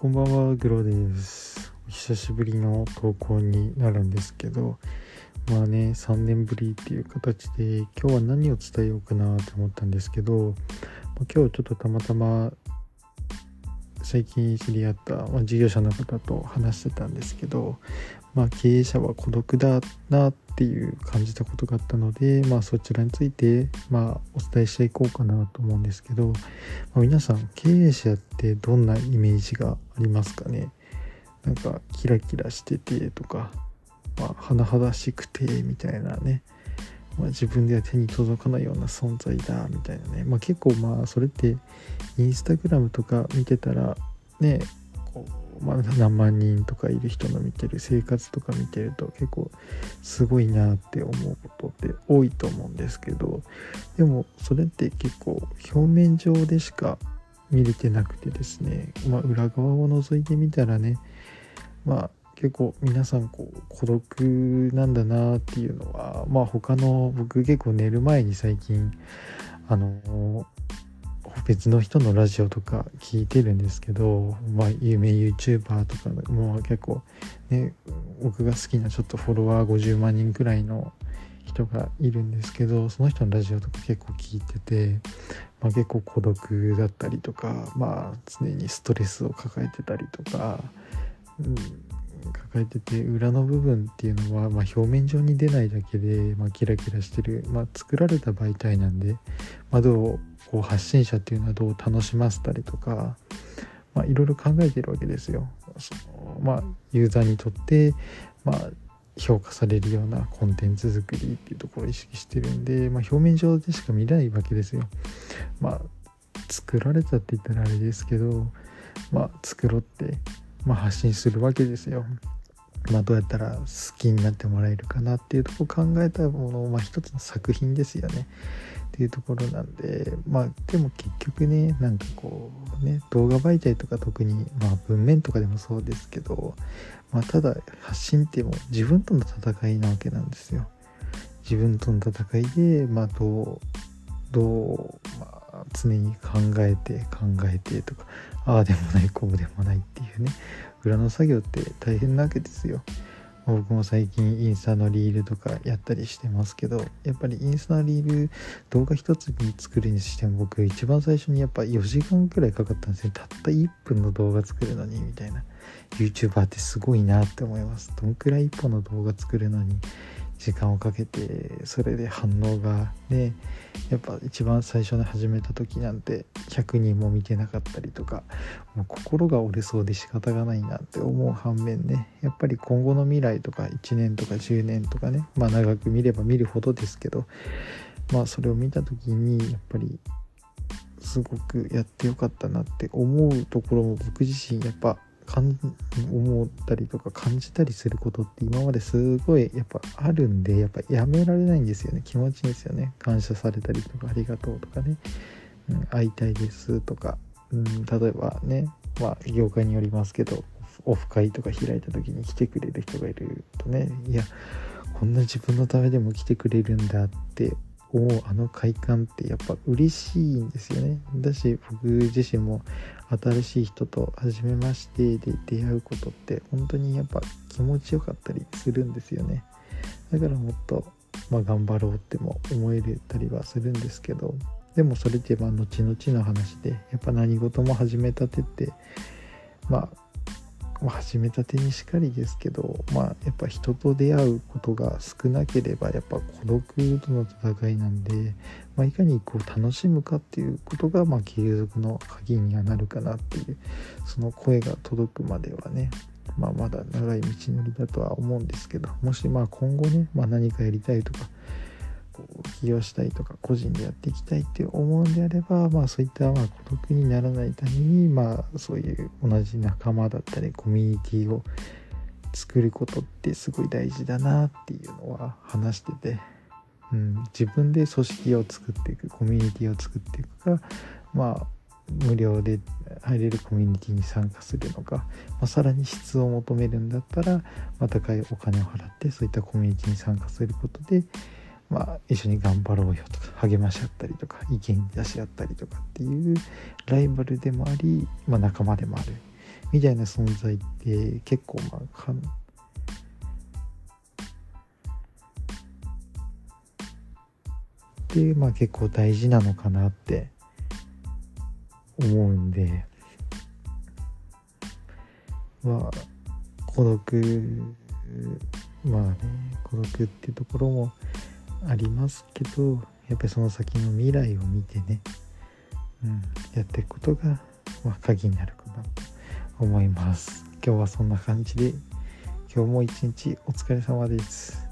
こんばんは、グロです。お久しぶりの投稿になるんですけど、まあね、3年ぶりっていう形で、今日は何を伝えようかなと思ったんですけど、今日ちょっとたまたま最近知り合った、まあ、事業者の方と話してたんですけど、まあ、経営者は孤独だなっていう感じたことがあったので、まあ、そちらについて、まあ、お伝えしていこうかなと思うんですけど、まあ、皆さん経営者ってどんなイメージがありますかね？なんかキラキラしててとか、まあ、甚だしくてみたいなね、まあ、自分では手に届かないような存在だみたいなね、まあ、結構まあそれってインスタグラムとか見てたらねこう、まあ、何万人とかいる人の見てる生活とか見てると結構すごいなって思うことって多いと思うんですけどでもそれって結構表面上でしか見れてなくてですね、まあ、裏側を覗いてみたらね。まあ結構皆さんこう孤独なんだなっていうのはまあ他の僕結構寝る前に最近あの別の人のラジオとか聞いてるんですけど、まあ、有名 YouTuber とかも結構ね僕が好きなちょっとフォロワー50万人くらいの人がいるんですけどその人のラジオとか結構聞いてて、まあ、結構孤独だったりとか、まあ、常にストレスを抱えてたりとか、うん、抱えてて裏の部分っていうのは、まあ、表面上に出ないだけで、まあ、キラキラしてる、まあ、作られた媒体なんで、まあ、どうこう発信者っていうのはどう楽しませたりとか、まあ、いろいろ考えてるわけですよ。そのまあ、ユーザーにとって、まあ、評価されるようなコンテンツ作りっていうところを意識してるんで、まあ、表面上でしか見れないわけですよ。まあ作られたって言ったらあれですけど、まあ、作ろうってまあ、発信するわけですよ。まあ、どうやったら好きになってもらえるかなっていうところを考えたものを、まあ、一つの作品ですよね。っていうところなんでまあでも結局ねなんかこうね動画媒体とか特にまあ文面とかでもそうですけど、まあ、ただ発信っても自分との戦いなわけなんですよ。自分との戦いでまあどうどう、常に考えて考えてとかああでもないこうでもないっていうね裏の作業って大変なわけですよ。僕も最近インスタのリールとかやったりしてますけどやっぱりインスタのリール動画一つに作るにしても僕一番最初にやっぱ4時間くらいかかったんですよ。たった1分の動画作るのにみたいな。YouTuber ってすごいなって思います。どんくらい1本の動画作るのに時間をかけてそれで反応がねやっぱ一番最初に始めた時なんて100人も見てなかったりとかもう心が折れそうで仕方がないなって思う反面ねやっぱり今後の未来とか1年とか10年とかねまあ長く見れば見るほどですけどまあそれを見た時にやっぱりすごくやってよかったなって思うところも僕自身やっぱ思ったりとか感じたりすることって今まですごいやっぱあるんでやっぱやめられないんですよね。気持ちいいんですよね。感謝されたりとかありがとうとかね、うん、会いたいですとか、うん、例えばねまあ業界によりますけどオフ会とか開いた時に来てくれる人がいるとね。いやこんな自分のためでも来てくれるんだっておあの快感ってやっぱ嬉しいんですよね。だし僕自身も新しい人と初めましてで出会うことって本当にやっぱ気持ちよかったりするんですよね。だからもっと、まあ、頑張ろうっても思えれたりはするんですけどでもそれってまあ後々の話でやっぱ何事も始めたてってまあ、始めたてにしかりですけど、まあ、やっぱ人と出会うことが少なければやっぱ孤独との戦いなんで、まあ、いかにこう楽しむかっていうことが、まあ、継続の鍵にはなるかなっていうその声が届くまではね、まあ、まだ長い道のりだとは思うんですけどもしまあ今後ね、まあ、何かやりたいとか起業したいとか個人でやっていきたいって思うんであれば、まあ、そういったまあ孤独にならないために、まあ、そういう同じ仲間だったりコミュニティを作ることってすごい大事だなっていうのは話してて、うん、自分で組織を作っていくコミュニティを作っていくかまあ無料で入れるコミュニティに参加するのか、まあ、さらに質を求めるんだったら、まあ、高いお金を払ってそういったコミュニティに参加することでまあ、一緒に頑張ろうよとか励まし合ったりとか意見出し合ったりとかっていうライバルでもあり、まあ、仲間でもある。みたいな存在って結構まあかでまあ結構大事なのかなって思うんで。まあ孤独まあね孤独っていうところもありますけどやっぱりその先の未来を見てね、うん、やっていくことが、まあ、鍵になるかな。と思います。今日はそんな感じで今日も一日お疲れ様です。